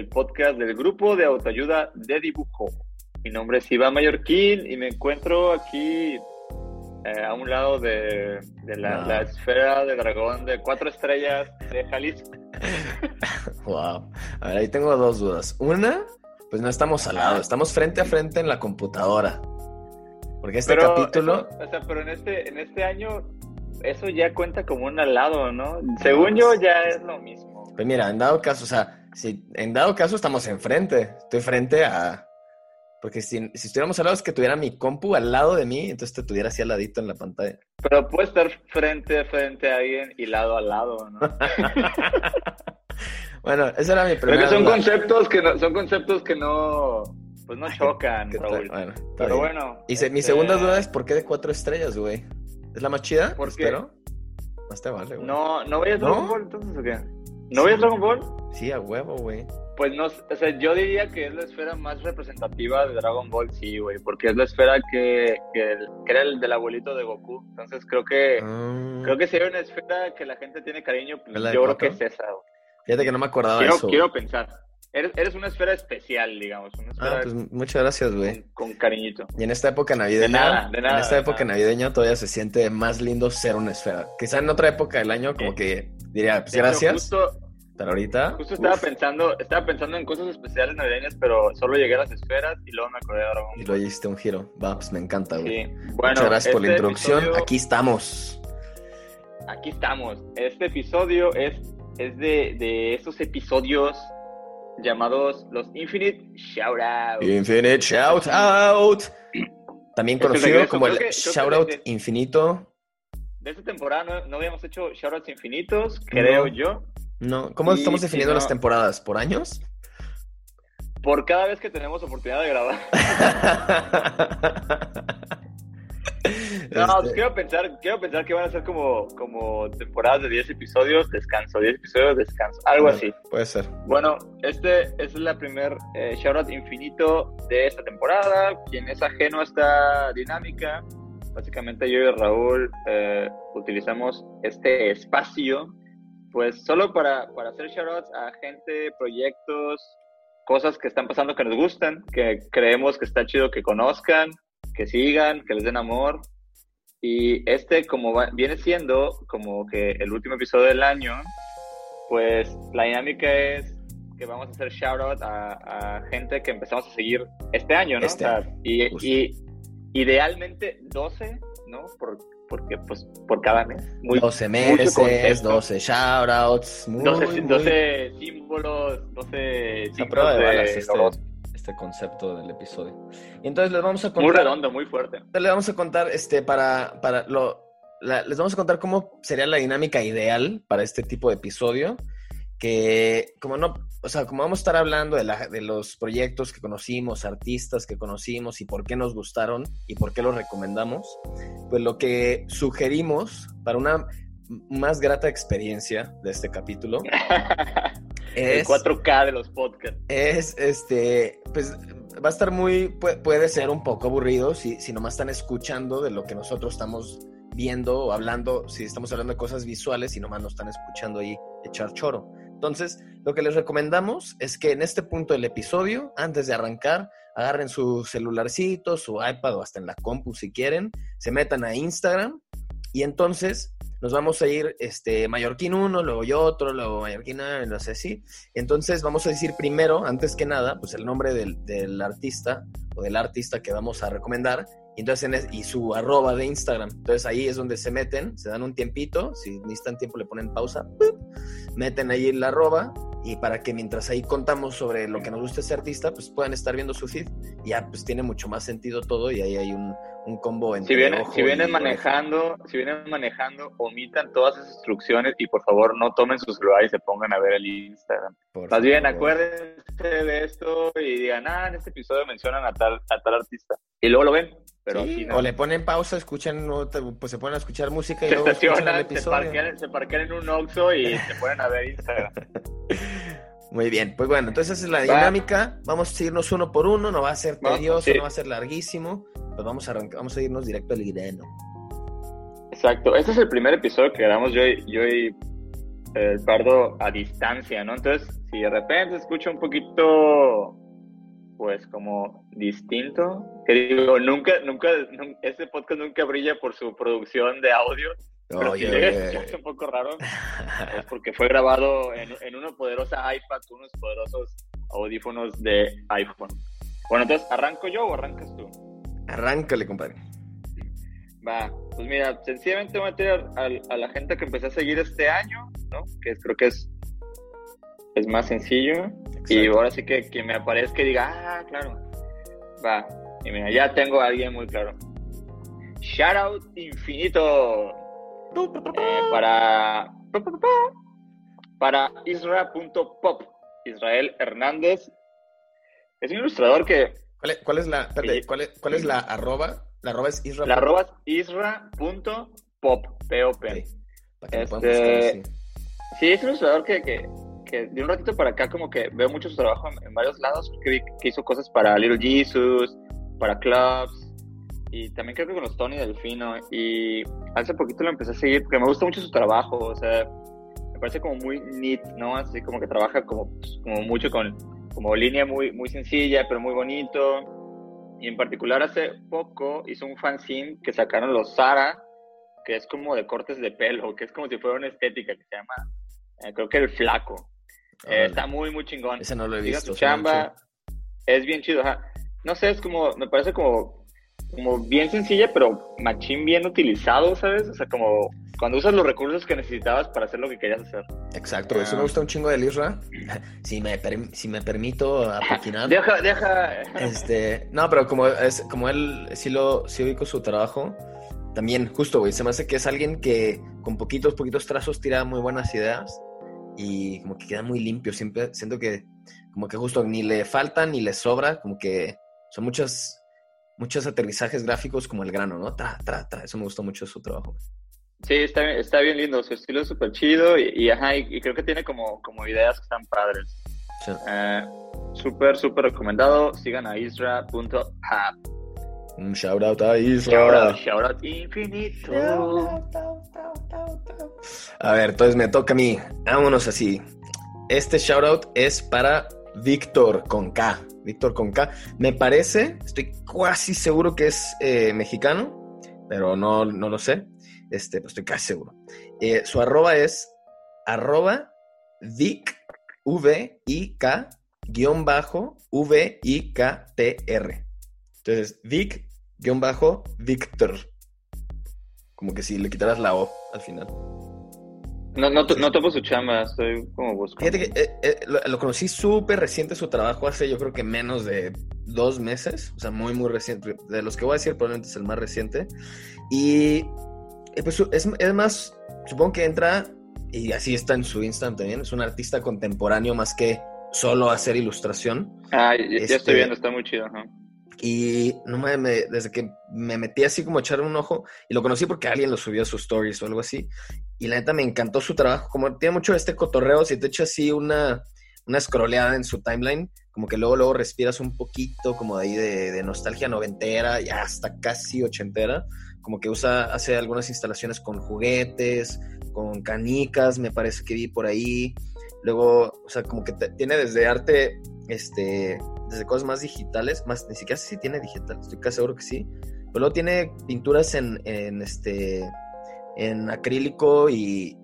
El podcast del grupo de autoayuda de dibujo. Mi nombre es Iván Mallorquín y me encuentro aquí eh, a un lado de, de la, esfera de dragón de cuatro estrellas de Jalisco. Wow. A ver, ahí tengo dos dudas. Una, pues no estamos al lado, estamos frente a frente en la computadora. Porque este Pero, capítulo, eso- o sea, pero en este, en este año eso ya cuenta como un al lado, ¿no? Según yo ya es lo mismo. pues mira, en dado caso, o sea, si en dado caso estamos enfrente, estoy frente a... Porque si, si estuviéramos al lado es que tuviera mi compu al lado de mí, entonces te tuviera así al ladito en la pantalla. Pero puede estar frente a frente a alguien y lado a lado, ¿no? bueno, esa era mi primera son duda. conceptos que no, son conceptos que no, pues no chocan. Raúl. Bueno, Pero bien. bueno. Y se- mi este, segunda duda es ¿por qué de cuatro estrellas, güey? ¿Es la más chida? ¿Por qué? Espero. Más te vale, güey. No, ¿no veías ¿No? Dragon Ball entonces o qué? ¿No veías Dragon Ball? Sí, a huevo, güey. Pues no, o sea, yo diría que es la esfera más representativa de Dragon Ball, sí, güey, porque es la esfera que, que, que era el del abuelito de Goku. Entonces creo que, Ah. creo que si hay una esfera que la gente tiene cariño, pues, ¿Es la de yo creo que es esa. güey. Fíjate que no me acordaba Quiero, de eso. quiero pensar. Eres, eres una esfera especial, digamos, una esfera Ah, pues muchas gracias, güey. con, con cariñito. Y en esta época navideña, De nada, de nada, en esta de época nada. navideña todavía se siente más lindo ser una esfera. Quizá en otra época del año como Sí. que diría, pues De hecho, gracias, Justo, pero ahorita Justo estaba uf, pensando, estaba pensando en cosas especiales navideñas, pero solo llegué a las esferas y luego me acordé de Dragon y luego hiciste un giro. Va, pues me encanta, güey. Sí. Bueno, muchas gracias por la este introducción. episodio- Aquí estamos. aquí estamos. Este episodio es, es de, de esos episodios llamados los Infinite Shoutouts. Infinite Shout Out. También conocido como el creo que- creo que Shout Out de- Infinito. De esta temporada no, no habíamos hecho Shoutouts infinitos, creo No. yo. No, ¿cómo Y- estamos definiendo no- las temporadas? ¿Por años? Por cada vez que tenemos oportunidad de grabar. No, pues Este, quiero pensar, quiero pensar que van a ser como, como temporadas de 10 episodios, descanso, 10 episodios, descanso, algo bueno, así. Puede ser. Bueno, este es la primer eh, shoutout infinito de esta temporada. Quien es ajeno a esta dinámica, básicamente yo y Raúl eh, utilizamos este espacio, pues solo para, para hacer shoutouts a gente, proyectos, cosas que están pasando que nos gustan, que creemos que está chido que conozcan, que sigan, que les den amor. Y este, como va- viene siendo como que el último episodio del año, pues la dinámica es que vamos a hacer shout out a, a gente que empezamos a seguir este año, ¿no? Este O sea, año, y, y idealmente 12, ¿no? Por, porque pues por cada mes. Muy, 12 mucho meses, concepto. 12 shoutouts. Muy, 12, muy- 12 símbolos, 12 a signos prueba de de este. Este concepto del episodio. Y entonces les vamos a Muy contar. redondo, muy fuerte. Les vamos a contar, este, para, para lo. la- les vamos a contar cómo sería la dinámica ideal para este tipo de episodio. Que, como no, o sea, como vamos a estar hablando de, la- de los proyectos que conocimos, artistas que conocimos y por qué nos gustaron y por qué los recomendamos, pues lo que sugerimos para una más grata experiencia de este capítulo El es 4K de los podcasts. es este, pues va a estar muy, pu- puede ser un poco aburrido si, si nomás están escuchando de lo que nosotros estamos viendo o hablando, si estamos hablando de cosas visuales y nomás nos están escuchando ahí echar choro. Entonces, lo que les recomendamos es que en este punto del episodio, antes de arrancar, agarren su celularcito, su iPad o hasta en la compu si quieren, se metan a Instagram y entonces nos vamos a ir este, Mallorquín uno, luego yo otro, luego Mallorquín, no sé si. Entonces vamos a decir primero, antes que nada, pues el nombre del, del artista o del artista que vamos a recomendar y, entonces en y su arroba de Instagram. Entonces ahí es donde se meten, se dan un tiempito, si necesitan tiempo le ponen pausa, meten ahí el arroba y para que mientras ahí contamos sobre lo que nos gusta ese artista, pues puedan estar viendo su feed. Ya pues tiene mucho más sentido todo y ahí hay un, un combo entre si vienen, si vienen manejando, si vienen manejando, omitan todas esas instrucciones y por favor no tomen sus celulares y se pongan a ver el Instagram. Más bien acuérdense de esto y digan, ah, en este episodio mencionan a tal, a tal artista. Y luego lo ven. Pero O le ponen pausa, escuchan, pues se ponen a escuchar música y se luego escuchan el episodio. Se parquean, en un Oxxo y se ponen a ver Instagram. Muy bien, pues bueno, entonces esa es la dinámica. Vamos a irnos uno por uno, no va a ser tedioso, no va a ser larguísimo. Pues vamos a, vamos a irnos directo al grano. Exacto, este es el primer episodio que grabamos yo y, yo y el Pardo a distancia, ¿no? Entonces, si de repente escucho un poquito, pues como distinto, que digo, nunca, nunca, este podcast nunca brilla por su producción de audio, Oye, es un poco raro, es porque fue grabado en, en una poderosa iPad unos poderosos audífonos de iPhone. Bueno, entonces, ¿arranco yo o arrancas tú? Arráncale, compadre. Va, pues mira, sencillamente voy a meter a, la gente que empecé a seguir este año, ¿no? Que creo que es, es más sencillo. Y ahora sí que quien me aparezca y diga, ah, claro. Va, y mira, ya tengo a alguien muy claro. Shoutout infinito eh, para para Isra.pop. Israel Hernández. Es un ilustrador que. ¿Cuál es, la, ¿cuál, es, la arroba? La arroba es Isra. La arroba es Isra.pop. P-O-P. Este, sí. es un ilustrador que, que, de un ratito para acá como que veo mucho su trabajo en, varios lados. Que, que hizo cosas para Little Jesus, para Clubs, y también creo que con los Tony Delfino. Y hace poquito lo empecé a seguir porque me gusta mucho su trabajo. O sea, me parece como muy neat, ¿no? Así como que trabaja como, pues, como mucho con como línea muy, muy sencilla, pero muy bonito. Y en particular hace poco hizo un fanzine que sacaron los Sara, que es como de cortes de pelo, que es como si fuera una estética que se llama, eh, creo que el flaco. Eh, está muy, muy chingón. Ese no lo he visto. Su chamba es bien chido. No sé, es como, me parece como como bien sencilla, pero machín bien utilizado, ¿sabes? O sea, como cuando usas los recursos que necesitabas para hacer lo que querías hacer. Exacto, eso me ah. gusta un chingo de Lisra. si, me si me permito apaquinar. deja, deja. Este, no, pero como, es, como él sí lo sí ubico su trabajo, también justo, güey, se me hace que es alguien que con poquitos, poquitos trazos tira muy buenas ideas y como que queda muy limpio. Siempre siento que como que justo ni le falta ni le sobra, como que son muchas muchos aterrizajes gráficos como el grano, ¿no? Tra, tra, tra. Eso me gustó mucho su trabajo. Sí, está, está bien lindo, su estilo es súper chido y, ajá, y, creo que tiene como, como ideas que están padres. Sí. Eh, súper, súper recomendado. Sigan a isra.app. Un shout out a Isra. Shout out, infinito. A ver, entonces me toca a mí. Vámonos así. Este shout out es para Víctor con K. Víctor con K. Me parece, estoy casi seguro que es eh, mexicano, pero no, no lo sé. Este, pues estoy casi seguro. Eh, su arroba es arroba Vic V I K guion bajo V I K T R. Entonces, Vic guion bajo Victor. Como que si le quitaras la O al final. No, no, no topo su chamba, estoy como buscando. Fíjate que eh, eh, lo, conocí súper reciente su trabajo, hace yo creo que menos de dos meses, o sea, muy, muy reciente. De los que voy a decir, probablemente es el más reciente. Y pues es, es más, supongo que entra, y así está en su Instagram también, es un artista contemporáneo más que solo hacer ilustración. Ah, ya, estoy este, viendo, está muy chido. Y no me, desde que me metí así como a echar un ojo, y lo conocí porque alguien lo subió a sus stories o algo así, y la neta me encantó su trabajo, como tiene mucho este cotorreo, si te echas así una, una scrolleada en su timeline, como que luego, luego respiras un poquito como de ahí de, nostalgia noventera, y hasta casi ochentera, como que usa, hace algunas instalaciones con juguetes, con canicas, me parece que vi por ahí, luego, o sea, como que tiene desde arte, este, desde cosas más digitales, más, ni siquiera sé si tiene digital, estoy casi seguro que sí, pero luego tiene pinturas en, en este en acrílico y,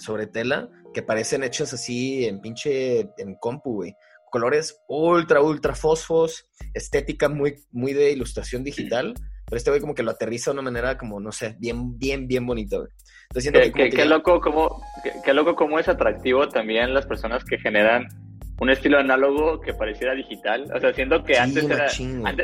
sobre tela que parecen hechas así en pinche en compu, güey. Colores ultra, ultra fosfos, estética muy, muy de ilustración digital, pero este güey como que lo aterriza de una manera como, no sé, bien, bien, bien bonita, güey. Entonces, qué, qué, loco como, qué, loco como es atractivo también las personas que generan un estilo análogo que pareciera digital. O sea, siento que antes, era,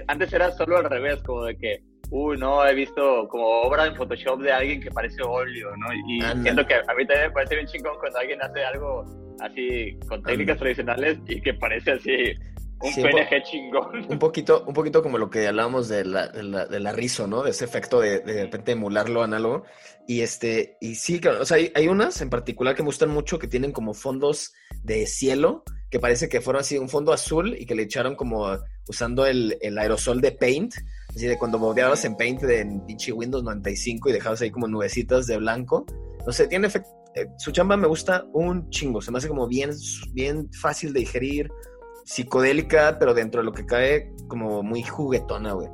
antes, era solo al revés, como de que, uy, no, he visto como obra en Photoshop de alguien que parece óleo, ¿no? Y siento que a mí también me parece bien chingón cuando alguien hace algo así con técnicas tradicionales y que parece así un PNG chingón. Un poquito, un poquito como lo que hablábamos de la, de la, rizo, ¿no? De ese efecto de, de repente emularlo análogo. Y este, y sí, claro, o sea, hay, hay, unas en particular que me gustan mucho que tienen como fondos de cielo, que parece que fueron así un fondo azul y que le echaron como usando el, el aerosol de Paint, así de cuando bodeabas en Paint de en pinche Windows 95 y dejabas ahí como nubecitas de blanco. No sé, tiene efecto. Eh, su chamba me gusta un chingo, se me hace como bien, bien fácil de digerir, psicodélica, pero dentro de lo que cae como muy juguetona, güey.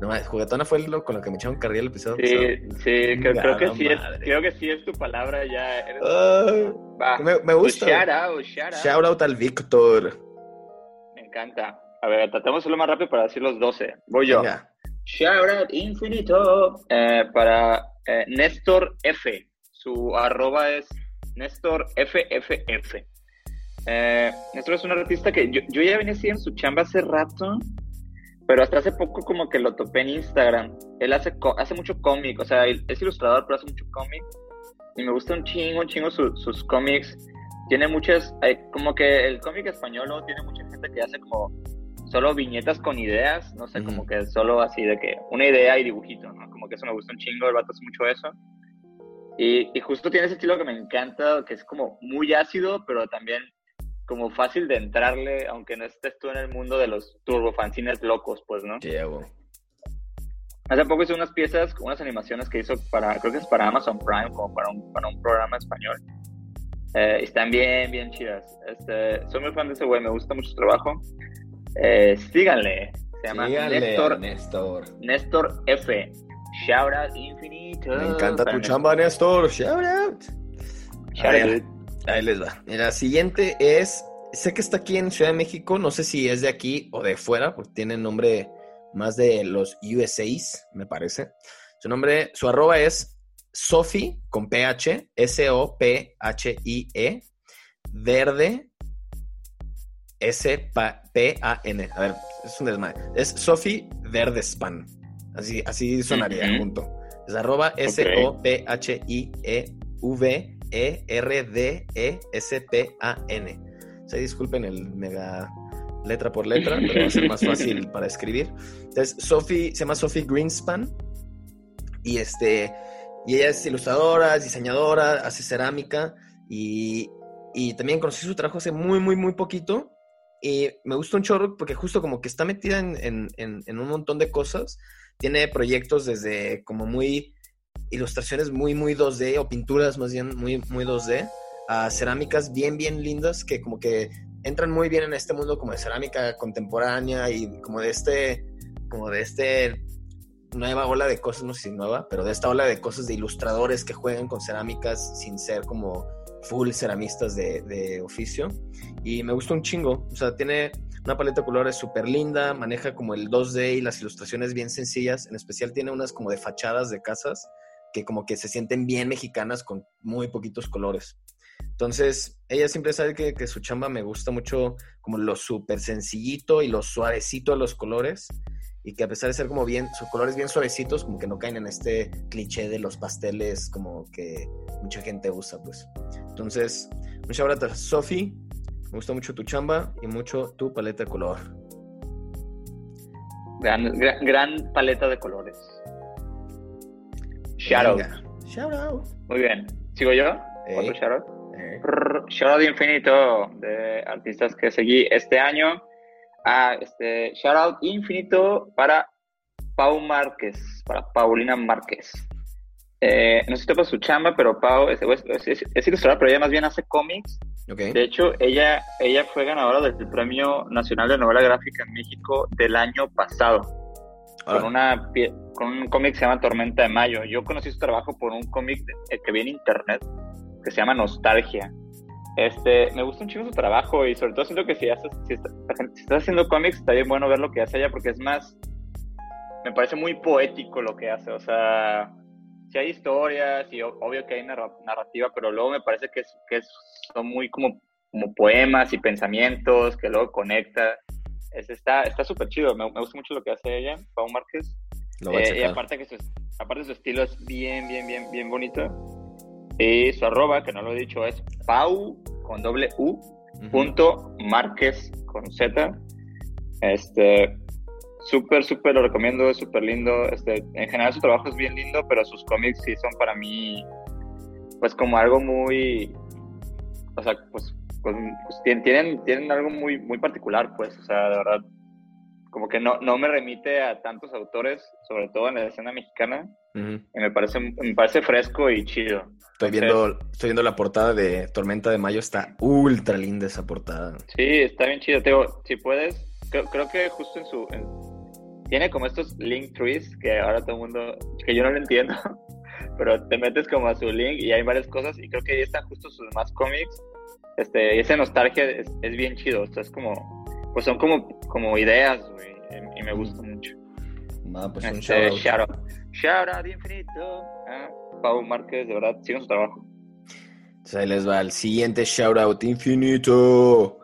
No, juguetona fue lo con lo que me echaron carrilla el episodio. Sí, sí, creo, que sí es, creo que sí es tu palabra ya. me, me, gusta. shout out, shout out. Shout out al Víctor. Me encanta. A ver, tratemos hacerlo más rápido para decir los 12. Voy yo. Shout out infinito eh, para eh, Néstor F. Su arroba es Néstor FFF. Eh, Néstor es un artista que yo, yo ya venía en su chamba hace rato pero hasta hace poco como que lo topé en Instagram. Él hace, hace mucho cómic, o sea, es ilustrador, pero hace mucho cómic. Y me gusta un chingo, un chingo sus cómics. Tiene muchas, como que el cómic español, ¿no? Tiene mucha gente que hace como solo viñetas con ideas, no sé, como que solo así de que una idea y dibujito, ¿no? Como que eso me gusta un chingo, el vato hace mucho eso. Y, y justo tiene ese estilo que me encanta, que es como muy ácido, pero también como fácil de entrarle, aunque no estés tú en el mundo de los turbofanzines locos, pues, ¿no? Sí. Hace poco hice unas piezas, unas animaciones que hizo para, creo que es para Amazon Prime, como para un, para un programa español. Eh, están bien, bien chidas. Este, soy muy fan de ese güey, me gusta mucho su trabajo. Eh, síganle, se llama Néstor, Néstor. Néstor F. Shout out infinito. Me encanta tu chamba, Néstor. Shout out. Shout out. Ahí les va. La siguiente es, sé que está aquí en Ciudad de México, no sé si es de aquí o de fuera, porque tiene nombre más de los USAs, me parece. Su nombre, su arroba es Sophie con PH, S-O-P-H-I-E, verde, S-P-A-N. A ver, es un desmadre. Es Sophie Verdespan. Así, así sonaría junto. Es arroba S-O-P-H-I-E-V e-R-D-E-S-P-A-N. Se disculpen el mega letra por letra, pero va a ser más fácil para escribir. Entonces, Sophie, se llama Sophie Greenspan y este y ella es ilustradora, es diseñadora, hace cerámica y, y, también conocí su trabajo hace muy, muy, muy poquito y me gusta un chorro porque justo como que está metida en, en, en un montón de cosas. Tiene proyectos desde como muy ilustraciones muy, muy 2D o pinturas más bien muy, muy 2D, a cerámicas bien, bien lindas que como que entran muy bien en este mundo como de cerámica contemporánea y como de este, como de este nueva ola de cosas, no sé si nueva, pero de esta ola de cosas de ilustradores que juegan con cerámicas sin ser como full ceramistas de, de oficio. Y me gusta un chingo, o sea, tiene una paleta de colores súper linda, maneja como el 2D y las ilustraciones bien sencillas, en especial tiene unas como de fachadas de casas que como que se sienten bien mexicanas con muy poquitos colores. Entonces, ella siempre sabe que, que su chamba me gusta mucho como lo súper sencillito y lo suavecito de los colores y que a pesar de ser como bien, sus colores bien suavecitos, como que no caen en este cliché de los pasteles como que mucha gente usa, pues. Entonces, muchas gracias, Sofi. Me gusta mucho tu chamba y mucho tu paleta de color. Gran, gran, gran paleta de colores. Shout out. Muy bien. ¿Sigo yo? Otro shout out. Shout out infinito de artistas que seguí este año. Ah, este, shout out infinito para Pau Márquez, para Paulina Márquez. Eh, no sé si topa su chamba, pero Pau es, es, ilustradora, pero ella más bien hace cómics. De hecho, ella, ella fue ganadora del Premio Nacional de Novela Gráfica en México del año pasado con, una, con un cómic que se llama Tormenta de Mayo. Yo conocí su trabajo por un cómic eh, que vi en internet que se llama Nostalgia. Este, me gusta un chingo su trabajo y sobre todo siento que si, haces, si, estás haciendo cómics está bien bueno ver lo que hace ella porque es más, me parece muy poético lo que hace, o sea, si hay historias y obvio que hay narrativa, pero luego me parece que, es, que son muy como como poemas y pensamientos que luego conecta. Es, está súper chido, me, me, gusta mucho lo que hace ella, Pau Márquez. Eh, y aparte que su, aparte su estilo es bien, bien, bien, bien bonito. Y su arroba, que no lo he dicho, es Pau con doble U, punto Márquez con Z. Este, súper, súper lo recomiendo, es súper lindo. Este, en general su trabajo es bien lindo, pero sus cómics sí son para mí, pues como algo muy, o sea, pues, pues, pues tienen, tienen algo muy, muy particular, pues, o sea, de verdad, como que no, no me remite a tantos autores, sobre todo en la escena mexicana, y me parece, me parece fresco y chido. Estoy viendo, estoy viendo la portada de Tormenta de Mayo, está ultra linda esa portada. Sí, está bien chido. Teo, si puedes, creo, que justo en su... tiene como estos link trees que ahora todo el mundo... que yo no lo entiendo, pero te metes como a su link y hay varias cosas y creo que ahí están justo sus más cómics. Este, esa nostalgia es, bien chido. O sea, es como... Pues son como, como ideas, güey, y, me gusta mucho. Ah, pues un este, shout out. Shout out infinito. Ah, Pau Márquez, de verdad, sigan su trabajo. Entonces ahí les va el siguiente shout out infinito.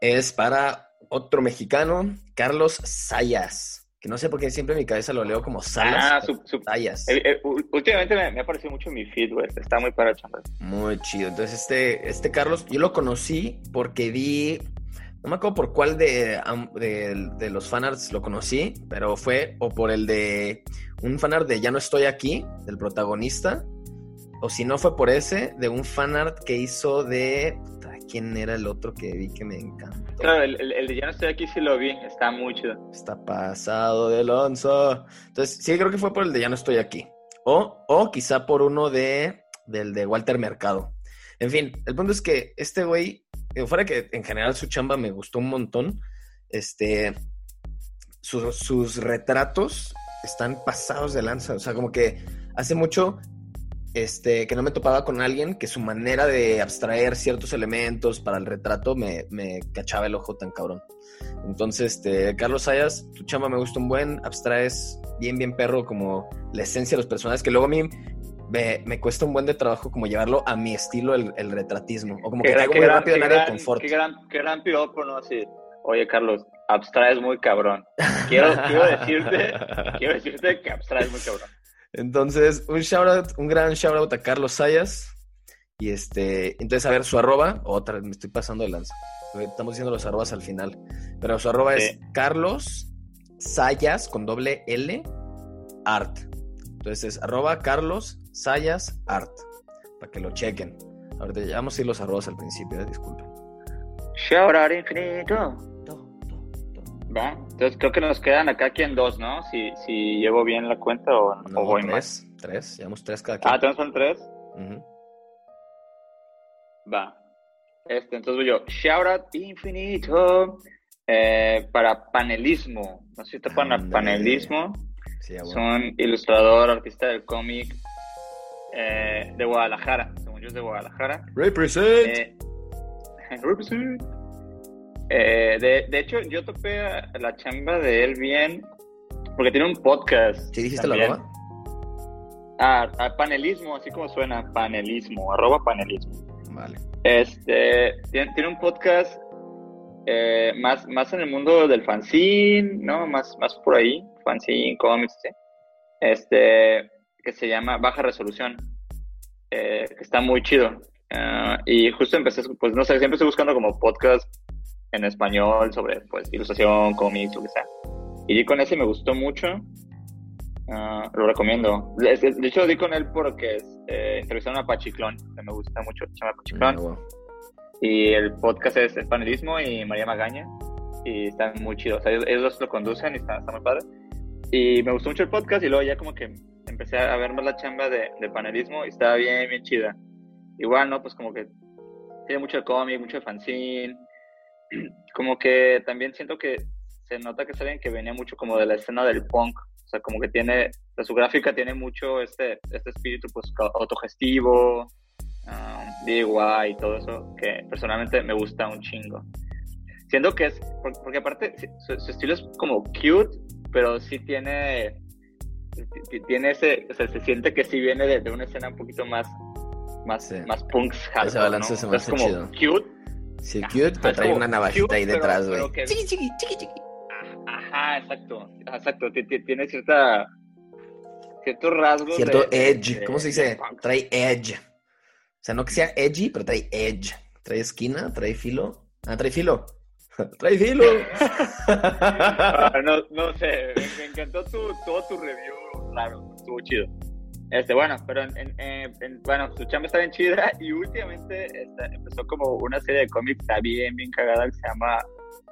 Es para otro mexicano, Carlos Sayas. Que no sé por qué siempre en mi cabeza lo leo como Salas. Ah, su, Sayas. Eh, eh, últimamente me, ha parecido mucho mi feed, güey. Está muy para chamba. Muy chido. Entonces, este, este Carlos, yo lo conocí porque vi no me acuerdo por cuál de, de, los fanarts lo conocí, pero fue o por el de un fanart de Ya no estoy aquí, del protagonista, o si no fue por ese, de un fanart que hizo de... ¿Quién era el otro que vi que me encantó? Claro, el, de Ya no estoy aquí sí lo vi, está muy chido. Está pasado de Alonso. Entonces, sí, creo que fue por el de Ya no estoy aquí. O, o quizá por uno de del de Walter Mercado. En fin, el punto es que este güey fuera que en general su chamba me gustó un montón, este, sus retratos están pasados de lanza, o sea, como que hace mucho este, que no me topaba con alguien que su manera de abstraer ciertos elementos para el retrato me, me cachaba el ojo tan cabrón. Entonces, este, Carlos Sayas, tu chamba me gusta un buen, abstraes bien, bien perro como la esencia de los personajes, que luego a mí me, cuesta un buen de trabajo como llevarlo a mi estilo el, retratismo. O como que traigo muy rápido en área de confort. Qué gran, qué gran piropo, ¿no? Así, oye, Carlos, abstraes muy cabrón. Quiero, quiero decirte, quiero decirte que abstraes muy cabrón. Entonces, un shout out, un gran shout out a Carlos Sayas. Y este, entonces, a ver, su arroba, otra, me estoy pasando de lanza. Estamos diciendo los arrobas al final. Pero su arroba es Carlos Sayas con doble L Art. Entonces es arroba Carlos Sayas Art. Para que lo chequen. Ahorita ya vamos a ir los arrobas al principio, eh, disculpen. Shout out infinito. Va, entonces creo que nos quedan acá en dos, ¿no? Si, si llevo bien la cuenta o, no, voy tres, más. Tres, llevamos tres cada quien. Ah, ¿tenemos son tres? Va. Este, entonces voy yo. Shout out infinito. Eh, para panelismo. No sé si te ponen panelismo. Son ilustrador, artista del cómic eh, de Guadalajara. Según yo es de Guadalajara. Represent. Eh, represent. Eh, de, de, hecho, yo topé la chamba de él bien porque tiene un podcast. ¿Sí dijiste la arroba? Ah, a panelismo, así como suena, panelismo, arroba panelismo. Vale. Este, tiene, tiene un podcast eh, más, más en el mundo del fanzine, ¿no? Más, más por ahí, fanzine, cómics, ¿sí? Este, que se llama Baja Resolución, eh, que está muy chido. Ah, y justo empecé, pues no sé, siempre estoy buscando como podcast en español sobre, pues, ilustración, cómics, lo que sea. Y di con ese me gustó mucho. Ah, lo recomiendo. De, hecho, di con él porque eh, entrevistaron a Pachiclón, que me gusta mucho, se llama Pachiclón. Ah, y el podcast es El Panelismo y María Magaña. Y están muy chidos. ellos, dos lo conducen y está, muy padre. Y me gustó mucho el podcast y luego ya como que empecé a ver más la chamba de, panelismo y estaba bien, bien chida. Igual, ¿no? Pues como que tiene mucho de cómic, mucho de fanzine. Como que también siento que se nota que es alguien que venía mucho como de la escena del punk. O sea, como que tiene, su gráfica tiene mucho este, este espíritu pues autogestivo, DIY y todo eso, que personalmente me gusta un chingo. Siento que es, porque aparte su, estilo es como cute, pero sí tiene, tiene ese, o sea, se siente que sí viene de, una escena un poquito más, más, más punks Ese balance se me es como cute, Sí, cute, pero trae una navajita ahí detrás, güey. Chiqui, chiqui, chiqui, chiqui. Ajá, exacto. Exacto. Tiene cierta. Ciertos rasgos. Cierto edge. ¿Cómo se dice? Trae edge. O sea, no que sea edgy, pero trae edge. Trae esquina, trae filo. Ah, trae filo. trae filo. Ah, no, no sé. Me, encantó tu, todo tu review. Claro, estuvo chido. Este, bueno, pero en, bueno, su chamba está bien chida y últimamente este, empezó como una serie de cómics está bien, bien cagada que se llama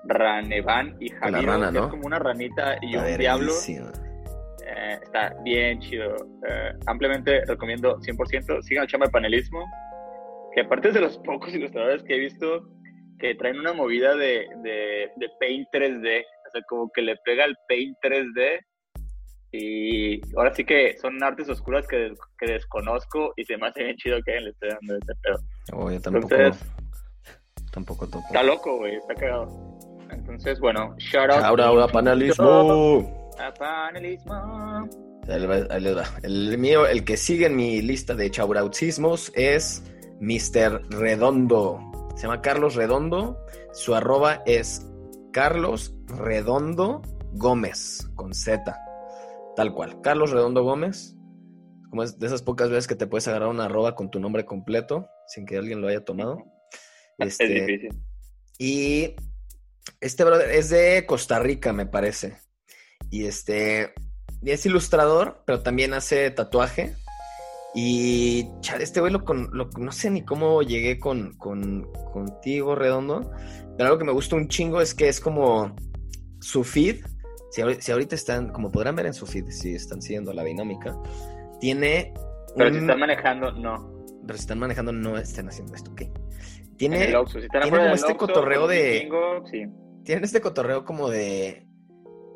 Ranevan y Javier, que es como una ranita y un diablo. Eh, está bien chido. Eh, ampliamente recomiendo 100%. Sigan el chamba de panelismo, que aparte es de los pocos ilustradores que he visto que traen una movida de, de, de Paint 3D. O sea, como que le pega el Paint 3D y ahora sí que son artes oscuras que, que desconozco y se me hace bien chido que alguien le esté dando ese pedo. Oh, yo tampoco. Entonces, tampoco topo. Está loco, güey, está cagado. Entonces, bueno, shout out. Shout out a panelismo. A panelismo. El mío, el que sigue en mi lista de chaurautismos es Mr. Redondo. Se llama Carlos Redondo. Su arroba es Carlos Redondo Gómez con Z. Tal cual. Carlos Redondo Gómez. Como es de esas pocas veces que te puedes agarrar una arroba con tu nombre completo sin que alguien lo haya tomado. Este, es difícil. Y este brother es de Costa Rica, me parece. Y este es ilustrador, pero también hace tatuaje. Y chale, este güey lo, con, no sé ni cómo llegué con, con, contigo, Redondo. Pero algo que me gusta un chingo es que es como su feed si, ahorita están, como podrán ver en su feed, si están siguiendo la dinámica, tiene. Pero si están manejando, no. Pero si están manejando, no están haciendo esto, ¿ok? Tiene, tiene como este cotorreo de. Tienen este cotorreo como de.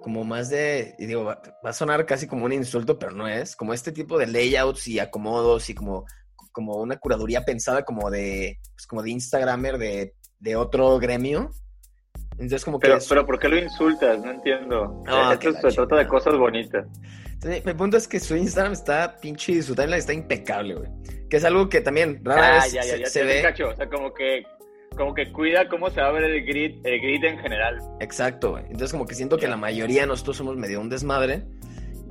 Como más de. Y digo, va, a sonar casi como un insulto, pero no es. Como este tipo de layouts y acomodos y como, como una curaduría pensada como de. Pues como de Instagramer de, de otro gremio entonces, como pero, Pero, ¿por qué lo insultas? No entiendo. Esto se trata de cosas bonitas. Entonces, mi punto es que su Instagram está pinche y su timeline está impecable, güey. Que es algo que también rara ah, vez ya, ya, ya, se, ve. Cacho. O sea, como que como que cuida cómo se va a ver el grid, el grid en general. Exacto, güey. Entonces como que siento que la mayoría de nosotros somos medio un desmadre,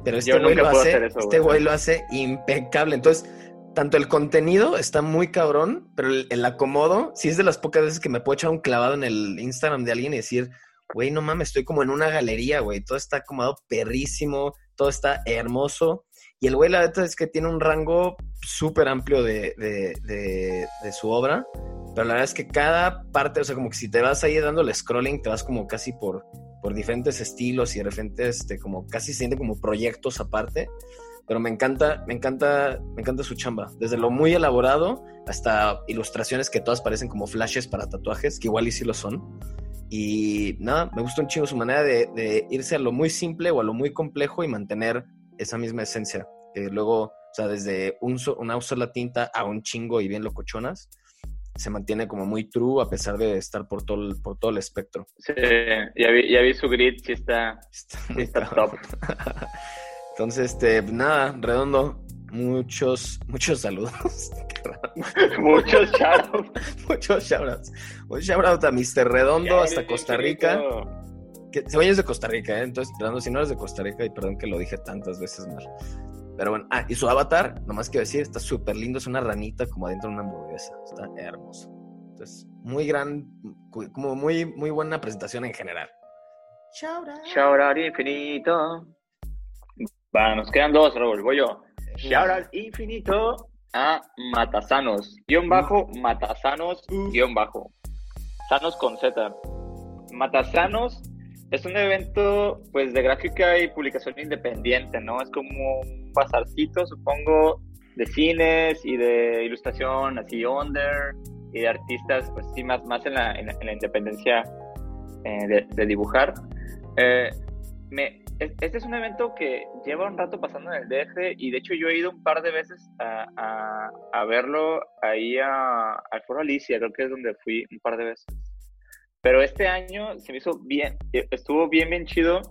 pero este güey lo hace, este güey lo hace impecable. Entonces, tanto el contenido está muy cabrón, pero el, acomodo, si es de las pocas veces que me puedo echar un clavado en el Instagram de alguien y decir, güey, no mames, estoy como en una galería, güey, todo está acomodado perrísimo, todo está hermoso. Y el güey, la verdad es que tiene un rango súper amplio de, de, de, su obra, pero la verdad es que cada parte, o sea, como que si te vas ahí dando el scrolling, te vas como casi por, por diferentes estilos y de repente, este, como casi se siente como proyectos aparte pero me encanta, me encanta, me encanta su chamba. Desde lo muy elaborado hasta ilustraciones que todas parecen como flashes para tatuajes, que igual y sí lo son. Y nada, me gusta un chingo su manera de, irse a lo muy simple o a lo muy complejo y mantener esa misma esencia. Que luego, o sea, desde un una sola tinta a un chingo y bien locochonas, se mantiene como muy true a pesar de estar por todo el, por todo el espectro. Sí, ya vi, ya vi su grid, sí está, está, sí está top. Entonces, este, nada, redondo, muchos, muchos saludos. muchos shoutouts. muchos shoutouts. Un shoutout a Mr. Redondo hasta Costa Rica. Que, se es de Costa Rica, ¿eh? Entonces, Redondo, si no eres de Costa Rica, y perdón que lo dije tantas veces mal. Pero bueno, ah, y su avatar, nomás quiero decir, está súper lindo, es una ranita como adentro de una hamburguesa. Está hermoso. Entonces, muy gran, como muy, muy buena presentación en general. Shoutout. Shoutout infinito. Va, nos quedan dos, Raúl. Voy yo. Shout out infinito a Matasanos. Guión bajo, Matasanos, guion bajo. Sanos con Z. Matasanos es un evento pues de gráfica y publicación independiente, ¿no? Es como un pasarcito, supongo, de cines y de ilustración así under y de artistas, pues sí, más, más en, la, en, la, independencia eh, de, dibujar. Eh, me, este es un evento que lleva un rato pasando en el DF y de hecho yo he ido un par de veces a, a, verlo ahí al Foro Alicia, creo que es donde fui un par de veces. Pero este año se me hizo bien, estuvo bien, bien chido.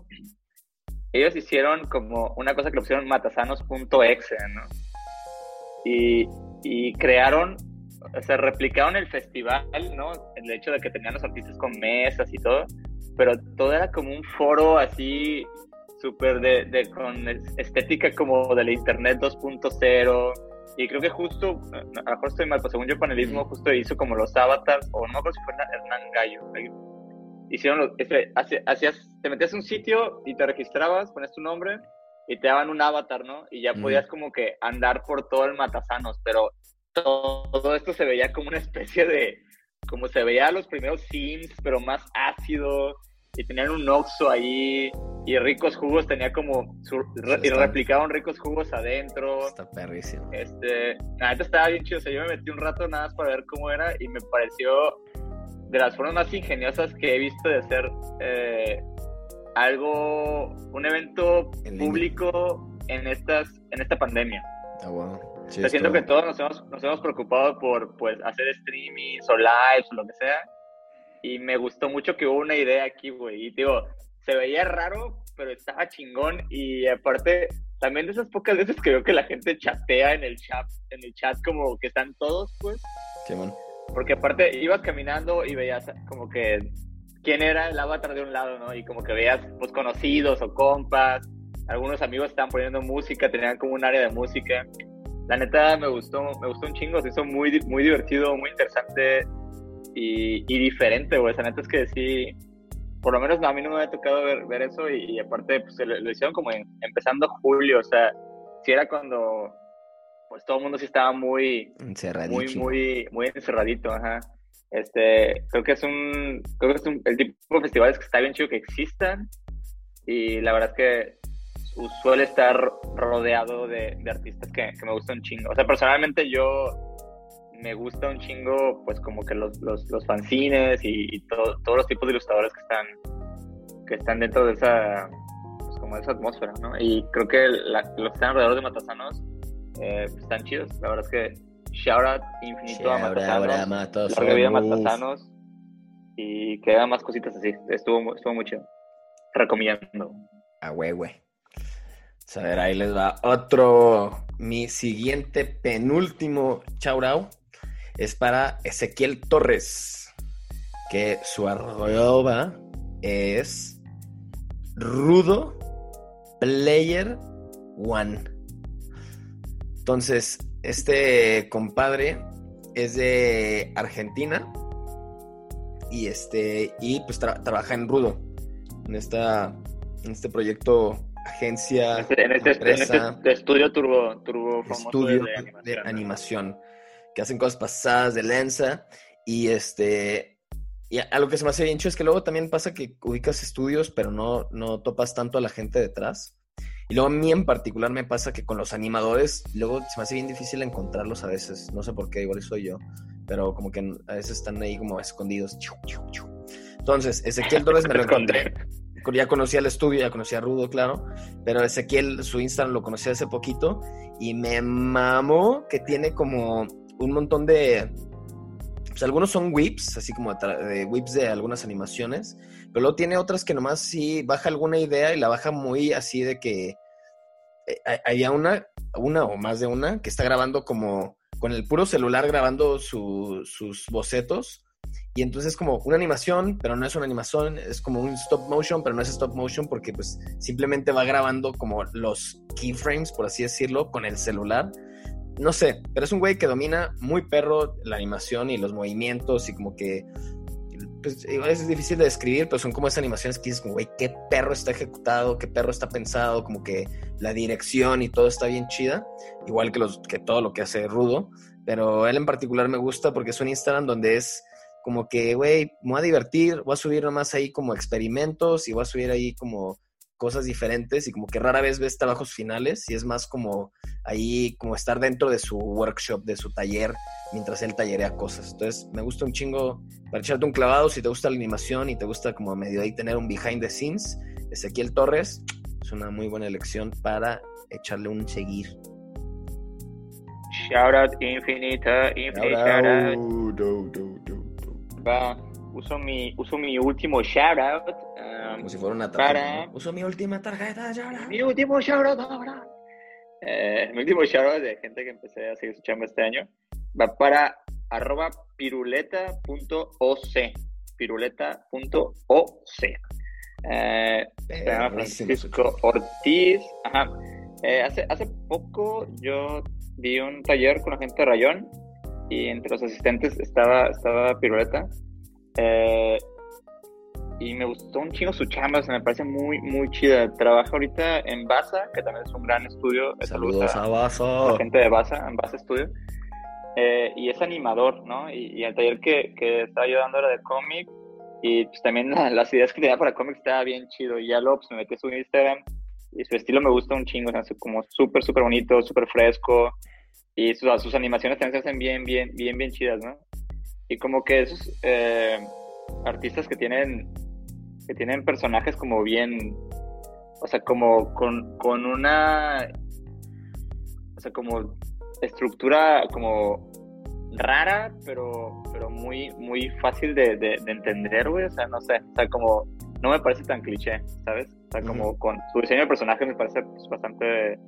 Ellos hicieron como una cosa que lo pusieron matasanos.exe, ¿no? Y, y crearon se replicaron el festival, ¿no? El hecho de que tenían los artistas con mesas y todo, pero todo era como un foro así súper de, de, con estética como del internet 2.0 y creo que justo, a lo mejor estoy mal, pero según yo panelismo justo hizo como los avatars, o no creo si fue Hernán Gallo. Hicieron los, hacías, te metías un sitio y te registrabas, ponías tu nombre y te daban un avatar, ¿no? Y ya podías como que andar por todo el Matasanos, pero todo, esto se veía como una especie de, como se veía los primeros Sims, pero más ácido, y tenían un Oxxo ahí, y ricos jugos tenía como y replicaban ricos jugos adentro. Está perrísimo. Este, nada, estaba bien chido, o sea, yo me metí un rato nada más para ver cómo era y me pareció de las formas más ingeniosas que he visto de hacer eh, algo, un evento público en estas, en esta pandemia. Ah, bueno. siento que todos nos hemos, nos hemos preocupado por pues hacer streamings o lives o lo que sea. Y me gustó mucho que hubo una idea aquí, güey. Y digo, se veía raro, pero estaba chingón y aparte también de esas pocas veces que veo que la gente chatea en el chat, en el chat como que están todos, pues. Qué bueno. Porque aparte ibas caminando y veías como que quién era el avatar de un lado, ¿no? Y como que veías pues conocidos o compas, algunos amigos estaban poniendo música, tenían como un área de música. La neta me gustó, me gustó un chingo, se hizo muy, muy divertido, muy interesante y, y diferente, güey. La neta es que sí, por lo menos a mí no me había tocado ver, ver eso y, aparte pues, lo, hicieron como empezando julio, o sea, si era cuando pues todo el mundo sí estaba muy muy muy muy encerradito, ajá. Este, creo que es un creo que es un, el tipo de festivales que está bien chido que existan y la verdad es que suele estar rodeado de, de artistas que, que me gustan chingo. O sea, personalmente yo me gusta un chingo, pues como que los, los, los fanzines y, todos los tipos de ilustradores que están, que están dentro de esa, pues como de esa atmósfera, ¿no? Y creo que los que están alrededor de Matasanos eh, pues, están chidos. La verdad es que shout out infinito a Matasanos. Larga vida Matasanos. Y que más cositas así. Estuvo, estuvo muy chido. Recomiendo. A güey, güey. A ver, ahí les va otro, mi siguiente penúltimo chaurao es para Ezequiel Torres, que su arroba es Rudo Player One. Entonces, este compadre es de Argentina y este y pues trabaja en Rudo en esta en este proyecto agencia en este, empresa, este estudio turbo turbo estudio de animación que hacen cosas pasadas de lanza. Y este. Y algo que se me hace bien chido es que luego también pasa que ubicas estudios, pero no, no topas tanto a la gente detrás. Y luego a mí en particular me pasa que con los animadores, luego se me hace bien difícil encontrarlos a veces. No sé por qué, igual soy yo. Pero como que a veces están ahí como escondidos. Entonces, Ezequiel Torres me lo encontré. Ya conocía el estudio, ya conocía a Rudo, claro. Pero Ezequiel, su Instagram lo conocí hace poquito. Y me mamó que tiene como un montón de... Pues algunos son whips, así como de whips de algunas animaciones, pero luego tiene otras que nomás sí baja alguna idea y la baja muy así de que eh, había una, una o más de una, que está grabando como con el puro celular grabando sus bocetos. Y entonces es como una animación, pero no es una animación, es como un stop motion, pero no es stop motion porque pues simplemente va grabando como los keyframes, por así decirlo, con el celular no sé, pero es un güey que domina muy perro la animación y los movimientos y como que pues es difícil de describir, pero son como esas animaciones que dices güey, qué perro está ejecutado, qué perro está pensado, como que la dirección y todo está bien chida, igual que, los, que todo lo que hace Rudo, pero él en particular me gusta porque es un Instagram donde es como que, güey, me voy a divertir, voy a subir nomás ahí como experimentos y voy a subir ahí como cosas diferentes y como que rara vez ves trabajos finales y es más como ahí como estar dentro de su workshop, de su taller, mientras él tallerea cosas. Entonces me gusta un chingo para echarte un clavado si te gusta la animación y te gusta como medio ahí tener un behind the scenes. Ezequiel Torres es una muy buena elección para echarle un seguir. Shout out infinita, infinita shout out. Va, uso mi, uso mi último shout out como si fuera una tarjeta. Uso mi última tarjeta, Mi último shoutout Eh, mi último shoutout de gente que empecé a seguir escuchando este año va para arroba piruleta.oc. Piruleta.oc. Eh, se llama Francisco Ortiz. Ajá. Eh, hace, hace poco yo di un taller con la gente de Rayón y entre los asistentes estaba, estaba Piruleta. Eh, y me gustó un chingo su chamba, se me parece muy, muy chida. Trabaja ahorita en Baza, que también es un gran estudio. Saludos a, Baza. La gente de Baza, en Baza Studio. Eh, y es animador, ¿no? Y, el taller que, que estaba yo dando era de cómic. Y pues también las ideas que tenía para cómics estaba bien chido. Y ya luego pues, me metí a su Instagram y su estilo me gusta un chingo. O sea, como súper, súper bonito, súper fresco. Y sus, sus animaciones también se hacen bien, bien, bien, bien chidas, ¿no? Y como que esos eh, artistas que tienen que tienen personajes como bien, o sea, como con, con una, o sea, como estructura como rara, pero, pero muy, muy fácil de, de, entender, güey, o sea, no sé, o sea, como, no me parece tan cliché, ¿sabes? O sea, como con su diseño de personaje me parece pues, bastante,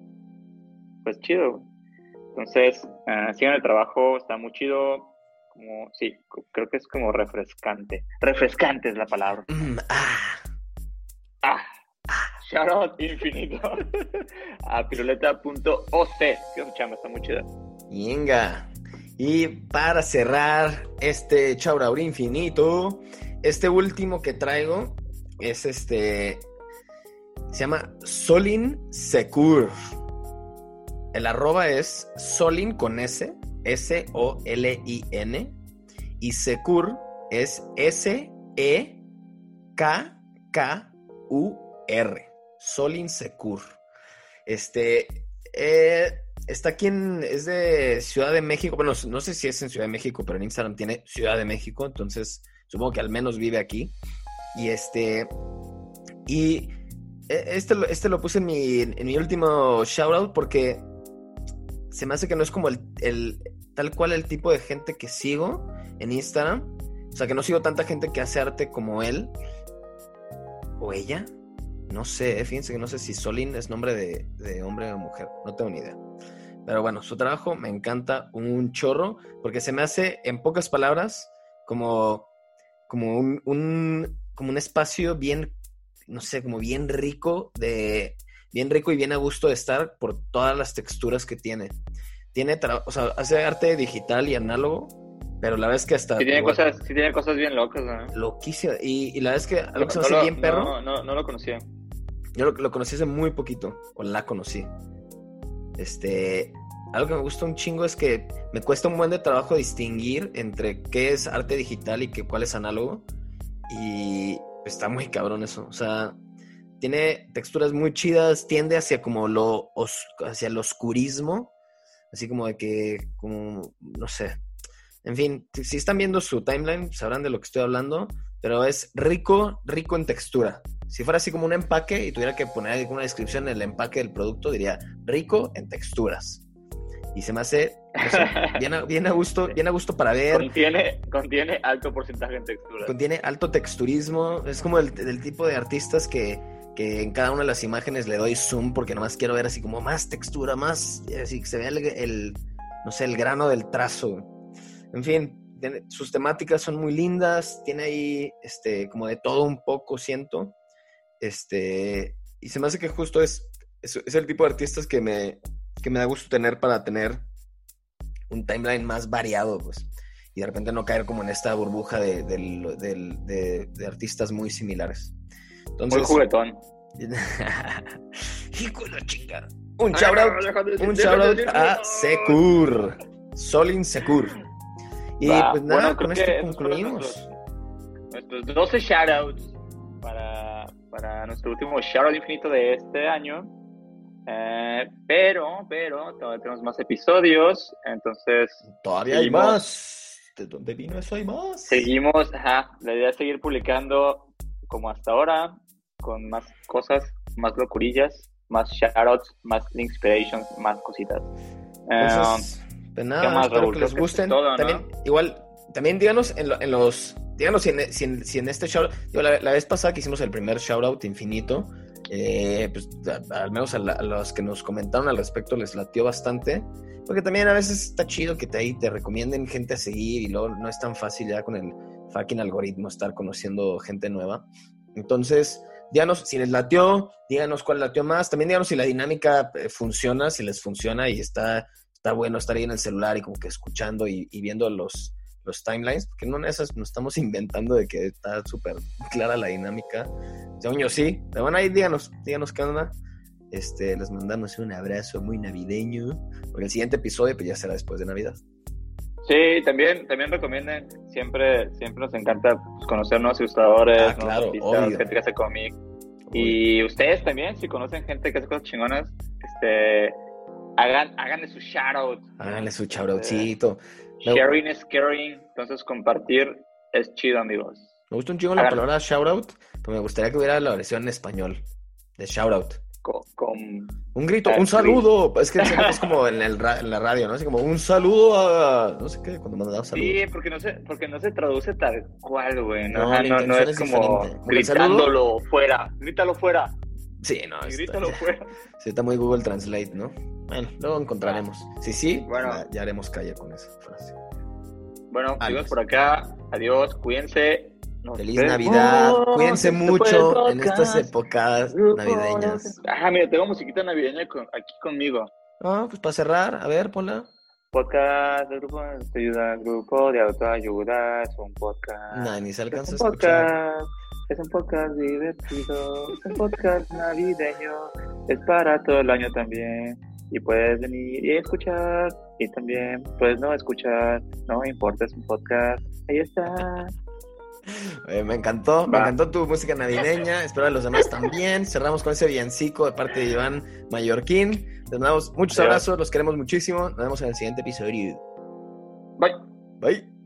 pues chido, Entonces, uh, sigan el trabajo, está muy chido, como, sí, creo que es como refrescante. Refrescante es la palabra. Mm, ah. Ah. Shout out infinito a piruleta.oc. Que chamba, está muy chida. Venga. Y para cerrar este chauraur infinito, este último que traigo es este. Se llama Solin Secur. El arroba es Solin con S S-O-L-I-N, y Secur es S-E-K-K-U-R. Solin Secur. Este, eh, está aquí en, es de Ciudad de México, bueno, no sé si es en Ciudad de México, pero en Instagram tiene Ciudad de México, entonces supongo que al menos vive aquí. Y este, y e, este, este lo puse en mi, en mi último shoutout porque se me hace que no es como el, tal cual el tipo de gente que sigo en Instagram. O sea, que no sigo tanta gente que hace arte como él o ella. No sé, eh, fíjense que no sé si Solín es nombre de, hombre o mujer. No tengo ni idea. Pero bueno, su trabajo me encanta un chorro porque se me hace, en pocas palabras, como, como un, como un espacio bien, no sé, como bien rico de, bien rico y bien a gusto de estar por todas las texturas que tiene. Tiene, o sea, hace arte digital y análogo, pero la vez que hasta... Sí tiene, cosas, sí tiene cosas bien locas, ¿no? Loquísima. Y, y la vez que algo que se me hace bien perro... No, no, no lo conocía. Yo lo, lo, conocí hace muy poquito, o la conocí. Este... Algo que me gusta un chingo es que me cuesta un buen de trabajo distinguir entre qué es arte digital y qué, cuál es análogo. Y está muy cabrón eso. O sea, tiene texturas muy chidas, tiende hacia como lo hacia el oscurismo, así como de que como no sé. En fin, si están viendo su timeline sabrán de lo que estoy hablando, pero es rico, rico en textura. Si fuera así como un empaque y tuviera que poner alguna descripción en el empaque del producto, diría rico en texturas. Y se me hace bien, a, bien, a, gusto, bien a gusto para ver. Contiene, contiene alto porcentaje en textura. Contiene alto texturismo. Es como el, el tipo de artistas que que en cada una de las imágenes le doy zoom porque nomás quiero ver así como más textura, más, así que se vea el, no sé, el grano del trazo. En fin, sus temáticas son muy lindas, tiene ahí, este, como de todo un poco, siento, este, y se me hace que justo es, es, el tipo de artistas que me, que me da gusto tener para tener un timeline más variado, pues, y de repente no caer como en esta burbuja de, de artistas muy similares. Muy juguetón. Hijo de chingada. Un shoutout, un shoutout a Secur. Solin Secur. Y pues nada, con esto concluimos. Nuestros, 12 shoutouts para, para nuestro último shoutout infinito de este año. Eh, pero, pero, todavía tenemos más episodios, entonces... Todavía hay más. ¿De dónde vino eso hay más? Seguimos, ajá, la idea es seguir publicando como hasta ahora, con más cosas, más locurillas, más shoutouts, más inspirations, más cositas. Pues, pues nada, más, espero que les gusten. también, igual, también díganos en, en, los, díganos si en, si en, este shout la, la, vez pasada que hicimos el primer shoutout infinito, Eh, pues al menos a, los que nos comentaron al respecto les latió bastante. Porque también a veces está chido que te, ahí te recomienden gente a seguir y luego no es tan fácil ya con el fucking algoritmo estar conociendo gente nueva. Entonces, díganos si les latió, díganos cuál latió más. También díganos si la dinámica eh, funciona, si les funciona y está, está bueno estar ahí en el celular y como que escuchando y, viendo los, los timelines, porque no esas nos estamos inventando de que está súper clara la dinámica. Según yo sí, pero bueno, ahí díganos, díganos qué onda. Este, les mandamos un abrazo muy navideño, porque el siguiente episodio pues ya será después de Navidad. Sí, también, también recomienden, siempre, siempre nos encanta pues, conocer nuevos ilustradores, ah, claro, gente que hace cómic. Y ustedes también, si conocen gente que hace cosas chingonas, este, hagan, háganle su shoutout. Háganle su shoutoutcito. sharing is caring, entonces compartir es chido, amigos. Me gusta un chingo la palabra shoutout, pero me gustaría que hubiera la versión en español de shoutout con, un grito, un saludo. Es que es como en, el en, la radio, ¿no? Así como un saludo a. No sé qué, cuando mandamos saludos. Sí, porque no se, porque no se traduce tal cual, güey. No, no, es, como gritándolo fuera. Grítalo fuera. Sí, no. Grítalo fuera. Sí, está muy Google Translate, ¿no? Bueno, luego encontraremos. Sí, sí, bueno, ya, haremos calle con esa frase. Bueno, amigos por acá. Adiós, cuídense. Feliz Navidad. Cuídense mucho en estas épocas navideñas. Ah, mira, tengo musiquita navideña aquí conmigo. Ah, pues para cerrar, a ver, ponla. Podcast grupo de ayuda, grupo de autoayuda, es un podcast. Nah, ni se alcanza es un podcast, Es un podcast divertido, es un podcast navideño, es para todo el año también. Y puedes venir y escuchar, y también puedes no escuchar, no importa, es un podcast. Ahí está. Me encantó, me encantó tu música navideña. Espero a los demás también. Cerramos con ese villancico de parte de Iván Mallorquín. Les damos muchos abrazos, los queremos muchísimo. Nos vemos en el siguiente episodio. Bye. Bye.